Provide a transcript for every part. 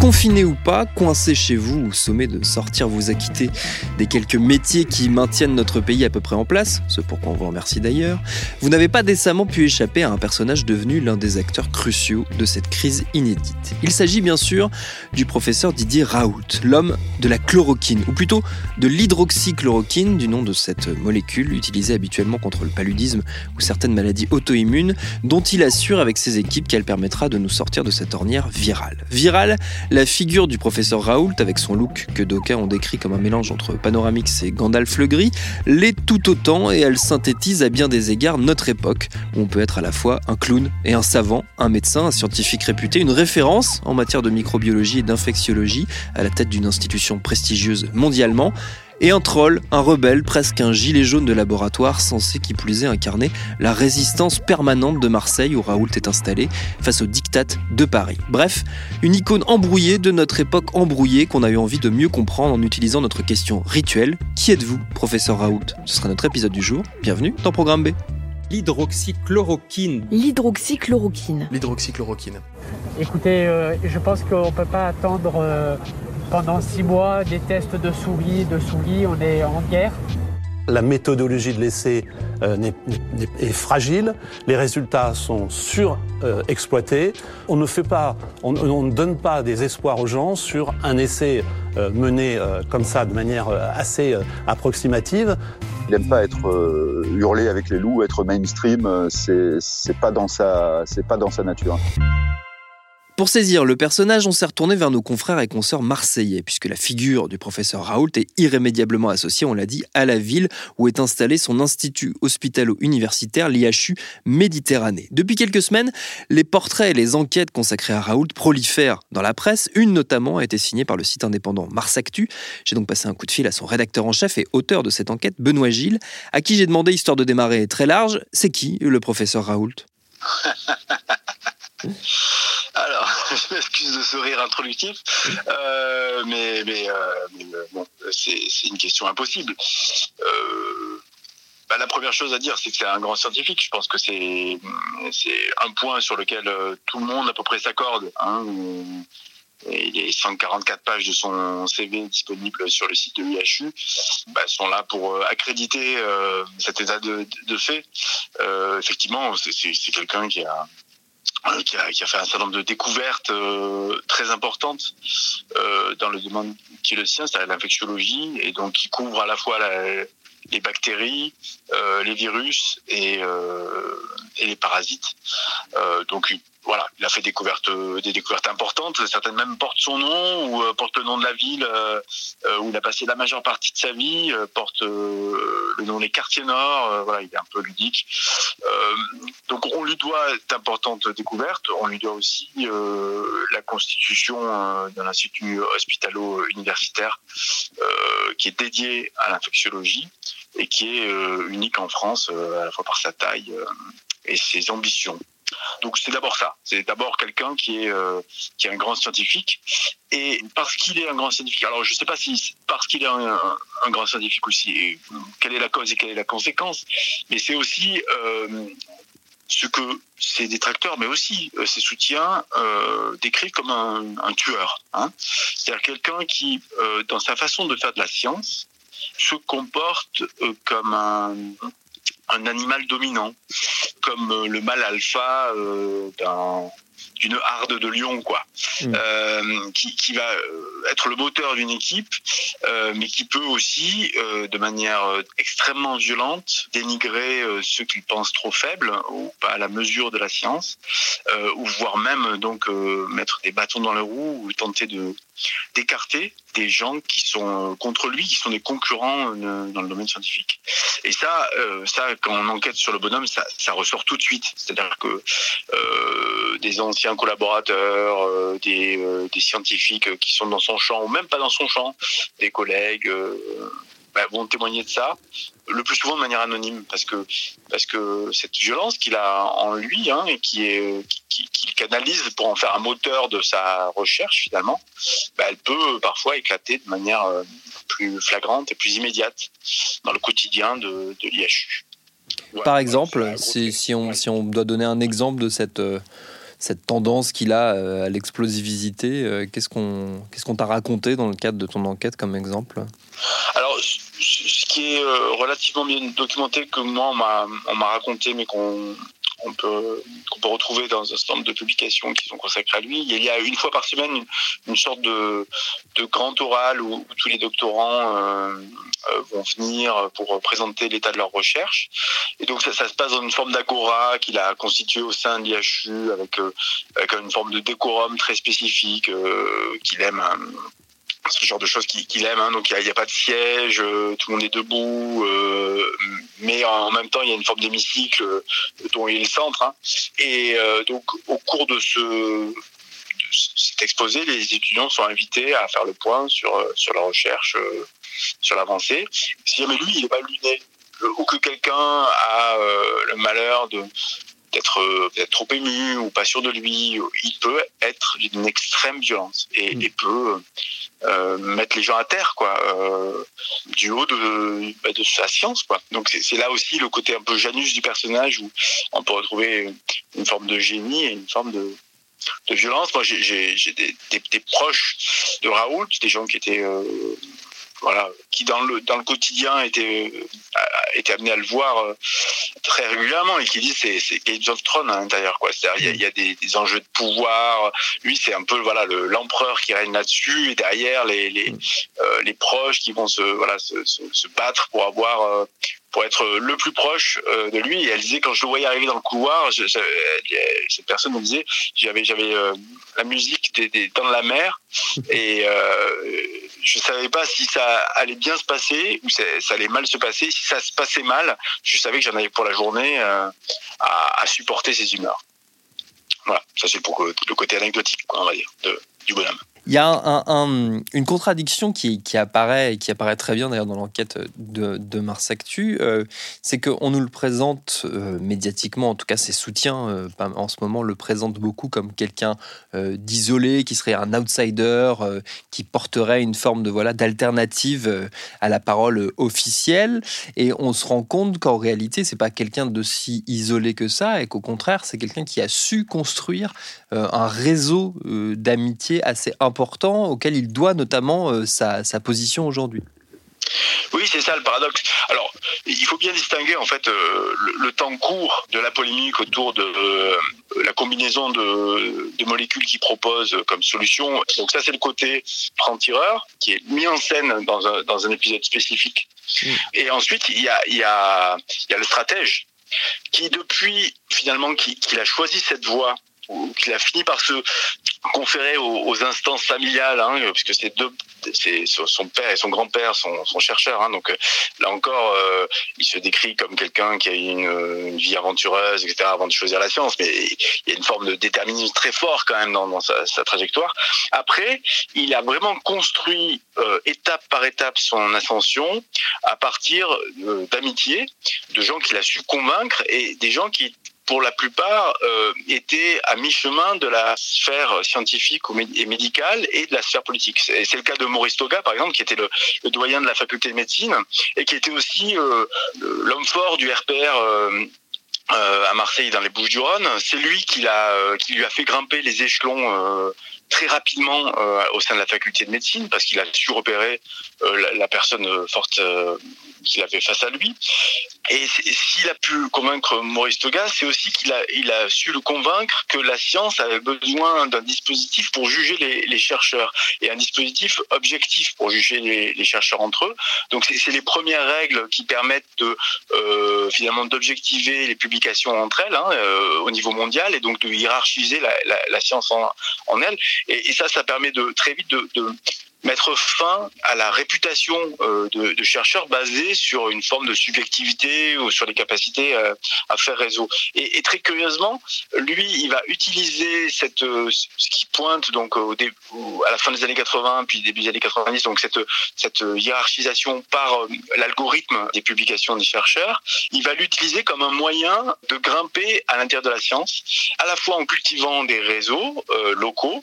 Confiné ou pas, coincé chez vous ou sommé de sortir vous acquitter des quelques métiers qui maintiennent notre pays à peu près en place, ce pourquoi on vous remercie d'ailleurs, vous n'avez pas décemment pu échapper à un personnage devenu l'un des acteurs cruciaux de cette crise inédite. Il s'agit bien sûr du professeur Didier Raoult, l'homme de la chloroquine, ou plutôt de l'hydroxychloroquine, du nom de cette molécule utilisée habituellement contre le paludisme ou certaines maladies auto-immunes, dont il assure avec ses équipes qu'elle permettra de nous sortir de cette ornière virale. Virale, la figure du professeur Raoult, avec son look que d'aucuns ont décrit comme un mélange entre Panoramix et Gandalf le Gris, l'est tout autant et elle synthétise à bien des égards notre époque, où on peut être à la fois un clown et un savant, un médecin, un scientifique réputé, une référence en matière de microbiologie et d'infectiologie à la tête d'une institution prestigieuse mondialement, et un troll, un rebelle, presque un gilet jaune de laboratoire censé qui plus est incarner la résistance permanente de Marseille où Raoult est installé face aux dictates de Paris. Bref, une icône embrouillée de notre époque embrouillée qu'on a eu envie de mieux comprendre en utilisant notre question rituelle. Qui êtes-vous, professeur Raoult? Ce sera notre épisode du jour. Bienvenue dans Programme B. L'hydroxychloroquine. L'hydroxychloroquine. L'hydroxychloroquine. Écoutez, euh, je pense qu'on ne peut pas attendre euh, pendant six mois des tests de souris, de souris, on est en guerre. La méthodologie de l'essai euh, est fragile, les résultats sont surexploités. on ne fait pas, on, on ne donne pas des espoirs aux gens sur un essai euh, mené euh, comme ça de manière euh, assez euh, approximative. Il n'aime pas être euh, hurlé avec les loups, être mainstream, euh, c'est pas dans sa c'est pas dans sa nature. Pour saisir le personnage, on s'est retourné vers nos confrères et consoeurs marseillais, puisque la figure du professeur Raoult est irrémédiablement associée, on l'a dit, à la ville où est installé son institut hospitalo-universitaire, l'IHU Méditerranée. Depuis quelques semaines, les portraits et les enquêtes consacrées à Raoult prolifèrent dans la presse. Une notamment a été signée par le site indépendant Marsactu. J'ai donc passé un coup de fil à son rédacteur en chef et auteur de cette enquête, Benoît Gilles, à qui j'ai demandé, histoire de démarrer très large, c'est qui le professeur Raoult? Alors, je m'excuse de ce rire introductif, euh, mais, euh, euh, c'est une question impossible. Bah, la première chose à dire, c'est que c'est un grand scientifique. Je pense que c'est un point sur lequel tout le monde à peu près s'accorde. Hein. Les 144 pages de son CV disponibles sur le site de l'IHU bah, sont là pour accréditer cet état de, fait. Effectivement, c'est- quelqu'un qui a qui a, qui a fait un certain nombre de découvertes euh, très importantes euh, dans le domaine qui est le sien, c'est l'infectiologie, et donc qui couvre à la fois la- les bactéries, euh, les virus et, euh, et les parasites. Euh, donc voilà, il a fait découverte, des découvertes importantes. Certaines même portent son nom ou euh, portent le nom de la ville euh, euh, où il a passé la majeure partie de sa vie, euh, portent euh, le nom des quartiers nord. euh, voilà, il est un peu ludique. Euh, donc on lui doit d'importantes découvertes. On lui doit aussi euh, la constitution euh, d'un institut hospitalo-universitaire euh, qui est dédié à l'infectiologie et qui est euh, unique en France euh, à la fois par sa taille euh, et ses ambitions. Donc c'est d'abord ça. C'est d'abord quelqu'un qui est euh, qui est un grand scientifique et parce qu'il est un grand scientifique. Alors je sais pas si parce qu'il est un, grand scientifique aussi. quelle est la cause et quelle est la conséquence Mais c'est aussi euh, ce que ses détracteurs, mais aussi euh, ses soutiens, euh, décrivent comme un, tueur. Hein C'est-à-dire quelqu'un qui, dans sa façon de faire de la science, se comporte comme un, un animal dominant, comme euh, le mâle alpha euh, d'un d'une harde de lion, quoi, Mm. euh, qui, qui va euh, être le moteur d'une équipe, euh, mais qui peut aussi, euh, de manière extrêmement violente, dénigrer ceux qu'il pense trop faibles ou pas à la mesure de la science, ou voire même donc mettre des bâtons dans les roues ou tenter de d'écarter des gens qui sont contre lui, qui sont des concurrents dans le domaine scientifique. Et ça, ça, quand on enquête sur le bonhomme, ça, ça ressort tout de suite. C'est-à-dire que des anciens collaborateurs, euh, des, euh, des scientifiques qui sont dans son champ, ou même pas dans son champ, des collègues, euh, bah, vont témoigner de ça, le plus souvent de manière anonyme, parce que parce que cette violence qu'il a en lui hein, et qui est qui- qu'il canalise pour en faire un moteur de sa recherche finalement, bah, elle peut parfois éclater de manière plus flagrante et plus immédiate dans le quotidien de, de l'IHU. Par exemple, si, on, si on doit donner un exemple de cette, cette tendance qu'il a euh, à l'explosivité, euh, qu'est-ce qu'on qu'est-ce qu'on t'a raconté dans le cadre de ton enquête comme exemple? Alors, ce qui est euh, relativement bien documenté, que moi, on m'a raconté, mais qu'on qu'on peut retrouver dans un certain nombre de publications qui sont consacrées à lui. Il y a une fois par semaine une, sorte de, grand oral où, tous les doctorants euh, euh, vont venir pour présenter l'état de leur recherche. Et donc ça, se passe dans une forme d'agora qu'il a constituée au sein de l'IHU avec, euh, avec une forme de décorum très spécifique qu'il aime. Ce genre de choses qu'il aime. hein. Donc il n'y a, pas de siège, euh, tout le monde est debout, euh, mais en même temps il y a une forme d'hémicycle euh, dont il est le centre. hein. Et euh, donc au cours de ce de cet exposé, les étudiants sont invités à faire le point sur sur la recherche, sur l'avancée. Si jamais lui il n'est pas luné ou que quelqu'un a le malheur de euh, peut-être trop ému ou pas sûr de lui, il peut être d'une extrême violence et, et peut euh, mettre les gens à terre, quoi, euh, du haut de, bah, de sa science, quoi. Donc c'est là aussi le côté un peu Janus du personnage où on peut retrouver une forme de génie et une forme de, de violence. Moi, j'ai- des, des, des proches de Raoult, des gens qui étaient euh, voilà, qui dans le dans le quotidien étaient euh, étaient amenés à le voir euh, très régulièrement et qui disent c'est c'est Game of Thrones à l'intérieur quoi. C'est-à-dire il y a- y, a des, des enjeux de pouvoir. Lui c'est un peu voilà le- l'empereur qui règne là-dessus et derrière les les, euh, les proches qui vont se voilà se, se, se battre pour avoir euh, pour être le plus proche euh, de lui. Et elle disait quand je le voyais arriver dans le couloir, je, je- cette personne me disait j'avais j'avais euh, la musique des, des de la mer et euh, je savais pas si ça allait bien se passer ou ça, ça allait mal se passer. Si ça se passait mal, je savais que j'en avais pour la journée euh, à, à supporter ses humeurs. Voilà, ça c'est pour le le côté anecdotique, quoi, on va dire, de, du bonhomme. Il y a un- un- une contradiction qui, apparaît qui apparaît très bien d'ailleurs dans l'enquête de, de Actu, euh, c'est qu'on nous le présente euh, médiatiquement, en tout cas ses soutiens euh, en ce moment le présentent beaucoup comme quelqu'un d'isolé, qui serait un outsider, qui porterait une forme de voilà d'alternative à la parole officielle, et on se rend compte qu'en réalité c'est pas quelqu'un de si isolé que ça, et qu'au contraire c'est quelqu'un qui a su construire un réseau d'amitié assez important auquel il doit notamment euh, sa, sa position aujourd'hui. Oui, c'est ça le paradoxe. Alors, il faut bien distinguer en fait euh, le, le temps court de la polémique autour de euh, la combinaison de, de molécules qu'il propose comme solution. Donc ça, c'est le côté franc-tireur qui est mis en scène dans un, dans un épisode spécifique. Et ensuite, il y a, il y, a, il y a le stratège qui, depuis finalement qu'il a choisi cette voie qu'il a fini par se conférer aux, instances familiales, hein, puisque c'est deux, c'est son père et son grand-père sont, sont chercheurs, hein, donc euh, là encore, euh, il se décrit comme quelqu'un qui a une, une vie aventureuse, etc., avant de choisir la science, mais il y a une forme de déterminisme très fort quand même dans, sa trajectoire. Après, il a vraiment construit euh, étape par étape son ascension à partir euh, d'amitié, de gens qu'il a su convaincre et des gens qui pour la plupart, euh, étaient à mi-chemin de la sphère scientifique et médicale et de la sphère politique. C'est le cas de Maurice Toga, par exemple, qui était le, doyen de la faculté de médecine et qui était aussi euh, l'homme fort du RPR. euh, euh, à Marseille dans les Bouches-du-Rhône, c'est lui qui l'a, euh, qui lui a fait grimper les échelons euh, très rapidement au sein de la faculté de médecine parce qu'il a su repérer la, la, personne forte qu'il avait face à lui. Et s'il a pu convaincre Maurice Toga, c'est aussi qu'il a, il a su le convaincre que la science avait besoin d'un dispositif pour juger les, chercheurs et un dispositif objectif pour juger les, chercheurs entre eux. Donc c'est les premières règles qui permettent euh, finalement d'objectiver les publications entre elles hein, euh, au niveau mondial et donc de hiérarchiser la, science en, en elle. Et, ça, ça permet de très vite de mettre fin à la réputation euh, de, de, chercheurs basée sur une forme de subjectivité ou sur les capacités euh, à faire réseau. Et, et, très curieusement, lui, il va utiliser cette euh, ce qui pointe donc au, à la fin des années 80 puis début des années 90 donc cette cette hiérarchisation par l'algorithme des publications des chercheurs. Il va l'utiliser comme un moyen de grimper à l'intérieur de la science, à la fois en cultivant des réseaux locaux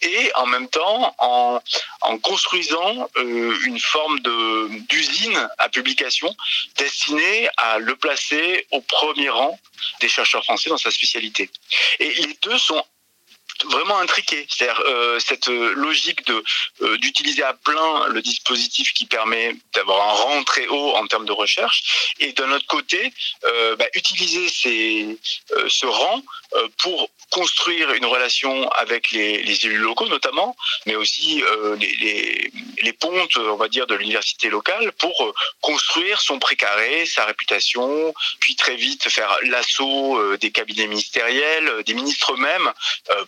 et en même temps en en construisant euh, une forme d'usine à publication destinée à le placer au premier rang des chercheurs français dans sa spécialité. Et les deux sont vraiment intriqué. C'est-à-dire euh, cette logique de euh, d'utiliser à plein le dispositif qui permet d'avoir un rang très haut en termes de recherche, et d'un autre côté, euh, bah, utiliser ces, euh, ce rang euh, pour construire une relation avec les, les, élus locaux notamment, mais aussi les, les, les, pontes, on va dire, de l'université locale pour construire son précaré, sa réputation, puis très vite faire l'assaut des cabinets ministériels, des ministres eux-mêmes,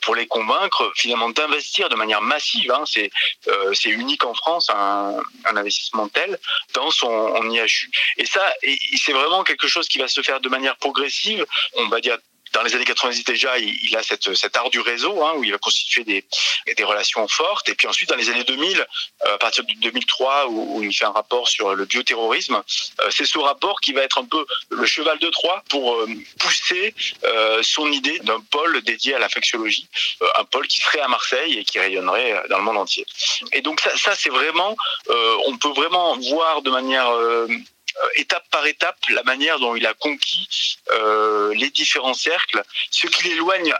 pour les convaincre finalement d'investir de manière massive. Hein, c'est euh, c'est unique en France un, investissement tel dans son en IHU. Et ça, c'est vraiment quelque chose qui va se faire de manière progressive. On va dire dans les années 90 déjà, il, il a cette, cet art du réseau, hein, où il va constituer des, des relations fortes. Et puis ensuite, dans les années 2000, euh, à partir de 2003, où, où, il fait un rapport sur le bioterrorisme, euh, c'est ce rapport qui va être un peu le cheval de Troie pour euh, pousser son idée d'un pôle dédié à l'infectiologie, un pôle qui serait à Marseille et qui rayonnerait dans le monde entier. Et donc ça, ça c'est vraiment, on peut vraiment voir de manière étape par étape la manière dont il a conquis euh, les différents cercles, ce qui l'éloigne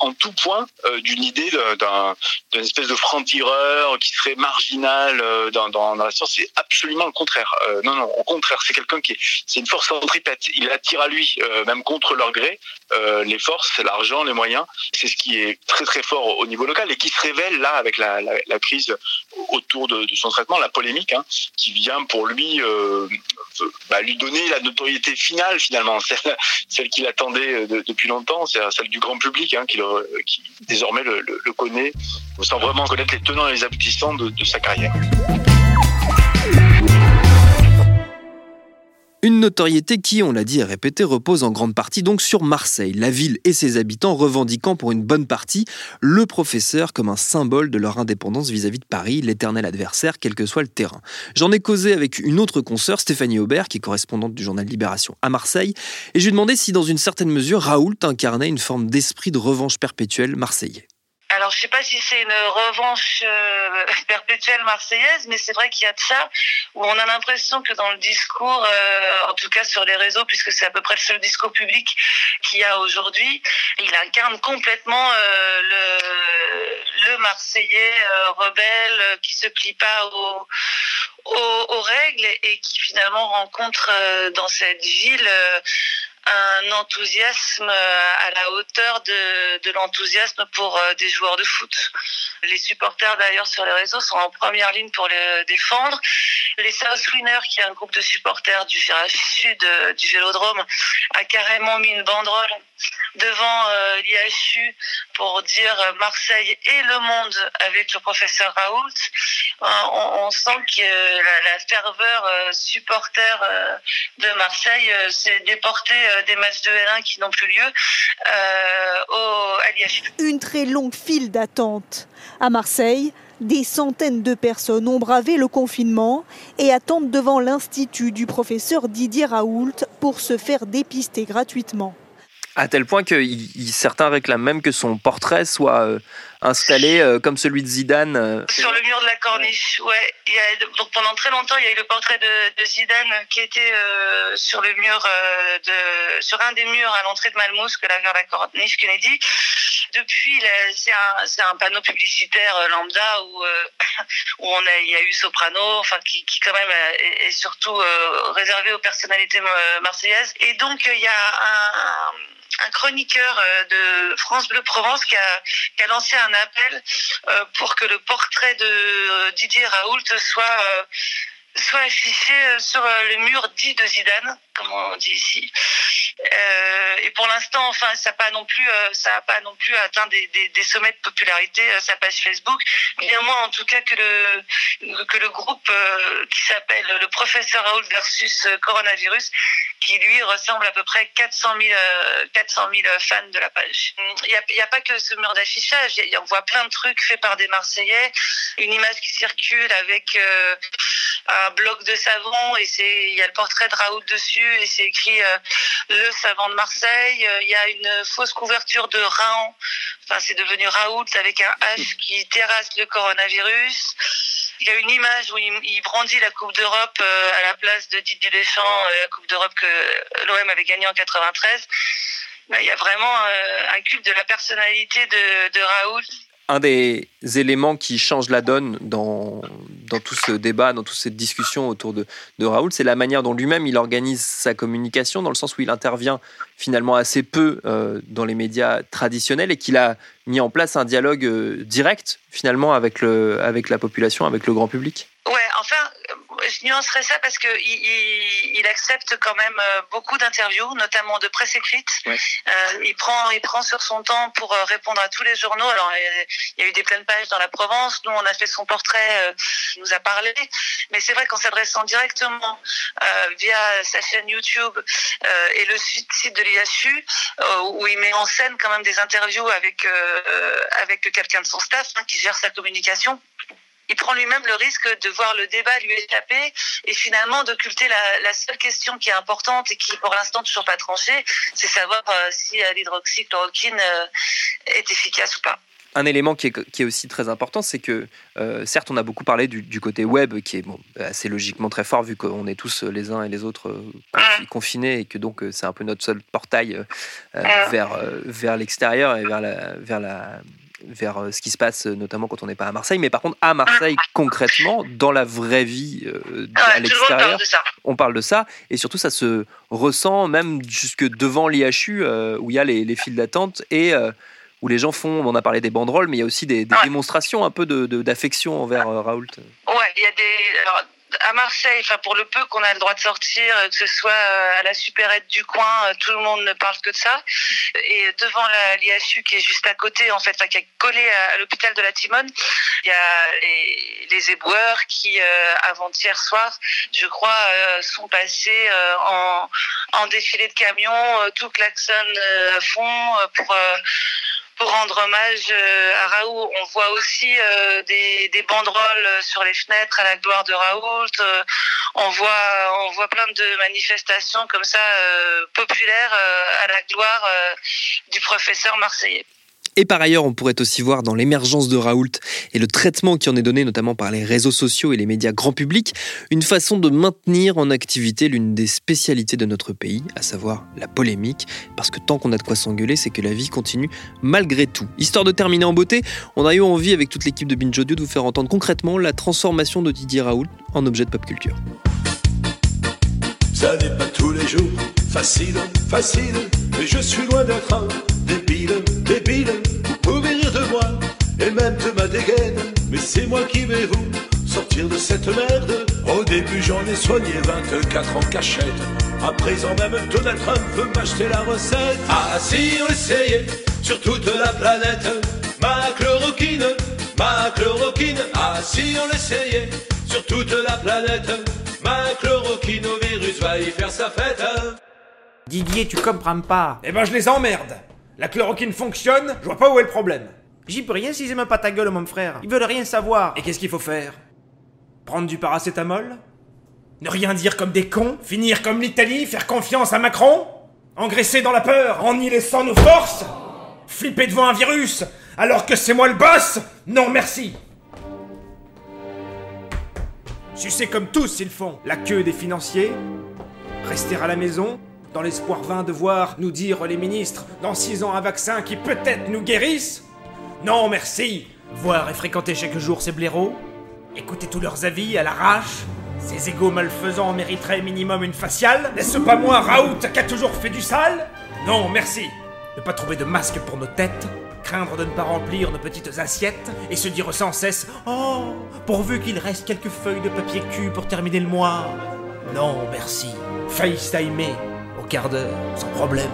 en tout point euh, d'une idée d'un d'une espèce de franc-tireur qui serait marginal euh, dans, dans, dans, la science. C'est absolument le contraire. Euh, non, non, au contraire, c'est quelqu'un qui est, c'est une force centripète. Il attire à lui, euh, même contre leur gré, les forces, l'argent, les moyens. C'est ce qui est très très fort au niveau local et qui se révèle là avec la, la, la crise autour de, de, son traitement, la polémique, hein, qui vient pour lui bah, lui donner la notoriété finale finalement, celle, qu'il attendait de, depuis longtemps, c'est celle du grand public hein, qui, le, qui, désormais le, connaît sans vraiment connaître les tenants et les aboutissants de sa carrière. Une notoriété qui, on l'a dit et répété, repose en grande partie donc sur Marseille, la ville et ses habitants revendiquant pour une bonne partie le professeur comme un symbole de leur indépendance vis-à-vis de Paris, l'éternel adversaire, quel que soit le terrain. J'en ai causé avec une autre consoeur, Stéphanie Aubert, qui est correspondante du journal Libération à Marseille, et je lui ai demandé si dans une certaine mesure Raoult incarnait une forme d'esprit de revanche perpétuelle marseillais alors je sais pas si c'est une revanche euh, perpétuelle marseillaise, mais c'est vrai qu'il y a de ça où on a l'impression que dans le discours, euh, en tout cas sur les réseaux, puisque c'est à peu près le seul discours public qu'il y a aujourd'hui, il incarne complètement euh, le, Marseillais rebelle qui se plie pas aux, règles et qui finalement rencontre dans cette ville un enthousiasme à la hauteur de, l'enthousiasme pour euh, des joueurs de foot. Les supporters d'ailleurs sur les réseaux sont en première ligne pour le défendre. Les South Winners, qui est un groupe de supporters du virage sud euh, du Vélodrome, a carrément mis une banderole devant euh, l'IHU pour dire Marseille et le monde avec le professeur Raoult. Euh, on, on, sent que la, la ferveur euh, supporter de Marseille s'est déportée des matchs de L1 qui n'ont plus lieu au, à l'IHU. Une très longue file d'attente à Marseille. Des centaines de personnes ont bravé le confinement et attendent devant l'institut du professeur Didier Raoult pour se faire dépister gratuitement à tel point que certains réclament même que son portrait soit euh, installé comme celui de Zidane. Sur le mur de la corniche, ouais. Pendant très longtemps, il y a eu le portrait de, Zidane qui était sur le mur de, sur un des murs à l'entrée de Malmous, que la vers la corniche Kennedy. Depuis, c'est un, panneau publicitaire lambda où, où on a, il y a eu Soprano, enfin qui quand même est, surtout réservé aux personnalités marseillaises. Et donc il y a un un chroniqueur euh, de France Bleu Provence qui a, lancé un appel euh, pour que le portrait de euh, Didier Raoult soit soit affiché sur le mur dit de Zidane, comme on dit ici. Et pour l'instant, enfin, ça n'a pas non plus, ça pas non plus atteint des, sommets de popularité sa page Facebook. Bien moins, en tout cas, que le que le groupe qui s'appelle le Professeur Raoult versus Coronavirus, qui lui ressemble à peu près 400 000, 400 000 fans de la page. Il n'y a, pas que ce mur d'affichage, on voit plein de trucs faits par des Marseillais, une image qui circule avec euh, un bloc de savon et il y a le portrait de Raoult dessus et c'est écrit euh, le savant de Marseille. Il y a une fausse couverture de Raon, enfin c'est devenu Raoult avec un H qui terrasse le coronavirus. Il y a une image où il, brandit la Coupe d'Europe euh, à la place de Didier Deschamps, euh, la Coupe d'Europe que l'OM avait gagnée en 93. Il y a vraiment euh, un culte de la personnalité de, de Raoul un des éléments qui change la donne dans, dans tout ce débat, dans toute cette discussion autour de, de Raoul, c'est la manière dont lui-même il organise sa communication, dans le sens où il intervient finalement assez peu euh, dans les médias traditionnels et qu'il a mis en place un dialogue euh, direct finalement avec, le, avec la population, avec le grand public. Ouais, enfin, je nuancerais ça parce que il, il, accepte quand même euh, beaucoup d'interviews, notamment de presse écrite. Euh, il prend, il prend sur son temps pour euh, répondre à tous les journaux. Alors, il y a eu des pleines pages dans la Provence. Nous, on a fait son portrait, il nous a parlé. Mais c'est vrai qu'en s'adressant directement via sa chaîne YouTube et le site de l'IHU, où il met en scène quand même des interviews avec avec quelqu'un de son staff hein, qui gère sa communication il prend lui-même le risque de voir le débat lui échapper et finalement d'occulter la, seule question qui est importante et qui pour l'instant toujours pas tranchée, c'est savoir euh, si l'hydroxychloroquine euh, est efficace ou pas. Un élément qui est, aussi très important, c'est que euh, certes, on a beaucoup parlé du, côté web, qui est assez logiquement très fort, vu qu'on est tous les uns et les autres confinés, et que donc c'est un peu notre seul portail vers, vers l'extérieur et vers la, vers la, vers euh, ce qui se passe euh, notamment quand on n'est pas à Marseille. Mais par contre, à Marseille, concrètement, dans la vraie vie euh, à l'extérieur, on parle de ça. Et surtout, ça se ressent même jusque devant l'IHU, où il y a les, les files d'attente et où les gens font, on a parlé des banderoles, mais il y a aussi des, démonstrations un peu d'affection de, envers Raoult. Ouais, il y a des à Marseille, enfin pour le peu qu'on a le droit de sortir, euh, que ce soit euh, à la supérette du coin, euh, tout le monde ne parle que de ça. Et devant l'IHU qui est juste à côté, en fait, qui est collé à, l'hôpital de la Timone, il y a les, éboueurs qui, avant-hier soir, je crois, sont passés en, défilé de camions, tout klaxonne à fond pour pour rendre hommage euh, à Raoult. On voit aussi euh, des, banderoles sur les fenêtres à la gloire de Raoult. Euh, on voit, on voit plein de manifestations comme ça populaires à la gloire du professeur marseillais. Et par ailleurs, on pourrait aussi voir dans l'émergence de Raoult et le traitement qui en est donné notamment par les réseaux sociaux et les médias grand public, une façon de maintenir en activité l'une des spécialités de notre pays, à savoir la polémique, parce que tant qu'on a de quoi s'engueuler, c'est que la vie continue malgré tout. Histoire de terminer en beauté, on a eu envie avec toute l'équipe de Binge Audio de vous faire entendre concrètement la transformation de Didier Raoult en objet de pop culture. Ça n'est pas tous les jours facile, facile, mais je suis loin d'être un débile, débile. Et même de ma dégaine, mais c'est moi qui vais vous sortir de cette merde. Au début, j'en ai soigné 24 en cachette. À présent, même Donald Trump veut m'acheter la recette. Ah, si on essayait sur toute la planète, ma chloroquine, ma chloroquine. Ah, si on essayait sur toute la planète, ma chloroquine au virus va y faire sa fête. Didier, tu comprends pas. Eh ben, je les emmerde. La chloroquine fonctionne, je vois pas où est le problème. J'y peux rien s'ils aiment pas ta gueule, mon frère. Ils veulent rien savoir. Et qu'est-ce qu'il faut faire? Prendre du paracétamol? Ne rien dire comme des cons? Finir comme l'Italie? Faire confiance à Macron? Engraisser dans la peur? En y laissant nos forces? Flipper devant un virus? Alors que c'est moi le boss? Non merci. Sucer comme tous ils font. La queue des financiers, rester à la maison, dans l'espoir vain de voir nous dire les ministres dans six ans un vaccin qui peut-être nous guérisse Non merci. Voir et fréquenter chaque jour ces blaireaux, écouter tous leurs avis à l'arrache, ces égaux malfaisants mériteraient minimum une faciale. N'est-ce pas moi, Raoult, qui a toujours fait du sale? Non, merci. Ne pas trouver de masque pour nos têtes, craindre de ne pas remplir nos petites assiettes, et se dire sans cesse Oh, pourvu qu'il reste quelques feuilles de papier cul pour terminer le mois. Non, merci. FaceTimer au quart d'heure, sans problème.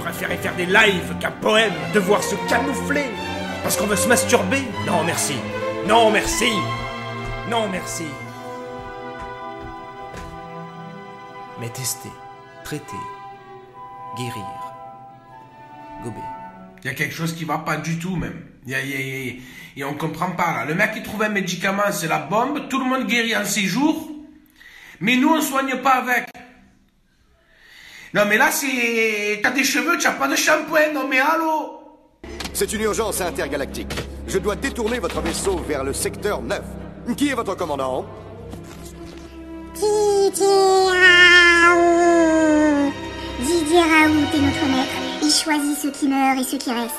Préférer faire des lives qu'un poème, devoir se camoufler parce qu'on veut se masturber Non, merci Non, merci Non, merci mais tester, traiter, guérir, gober. Il y a quelque chose qui va pas du tout même. Y a, y a- y a- et on comprend pas là. Le mec qui trouve un médicament, c'est la bombe. Tout le monde guérit en six jours. Mais nous, on soigne pas avec. Non mais là, c'est... T'as des cheveux, tu as pas de shampoing. Non mais allô? C'est une urgence intergalactique. Je dois détourner votre vaisseau vers le secteur 9. Qui est votre commandant? Didier Raoult est notre maître. Il choisit ceux qui meurent et ceux qui restent.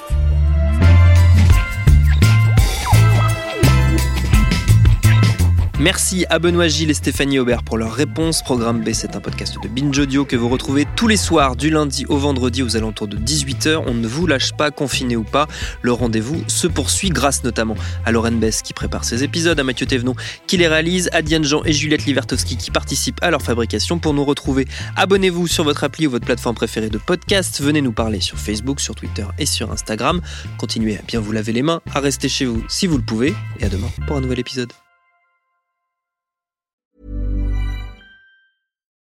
Merci à Benoît Gilles et Stéphanie Aubert pour leurs réponses. Programme B, c'est un podcast de Binge Audio que vous retrouvez tous les soirs du lundi au vendredi aux alentours de 18h. On ne vous lâche pas, confiné ou pas. Le rendez-vous se poursuit grâce notamment à Lauren Bess qui prépare ces épisodes, à Mathieu Thévenon qui les réalise, à Diane Jean et Juliette Livertowski qui participent à leur fabrication. Pour nous retrouver, abonnez-vous sur votre appli ou votre plateforme préférée de podcast. Venez nous parler sur Facebook, sur Twitter et sur Instagram. Continuez à bien vous laver les mains, à rester chez vous si vous le pouvez. Et à demain pour un nouvel épisode.